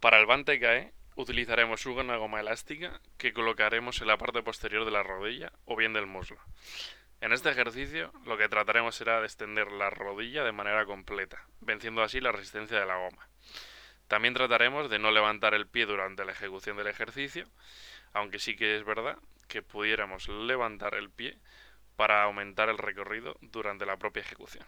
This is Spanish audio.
Para el Bante Cae utilizaremos una goma elástica que colocaremos en la parte posterior de la rodilla o bien del muslo. En este ejercicio lo que trataremos será de extender la rodilla de manera completa, venciendo así la resistencia de la goma. También trataremos de no levantar el pie durante la ejecución del ejercicio, aunque sí que es verdad que pudiéramos levantar el pie para aumentar el recorrido durante la propia ejecución.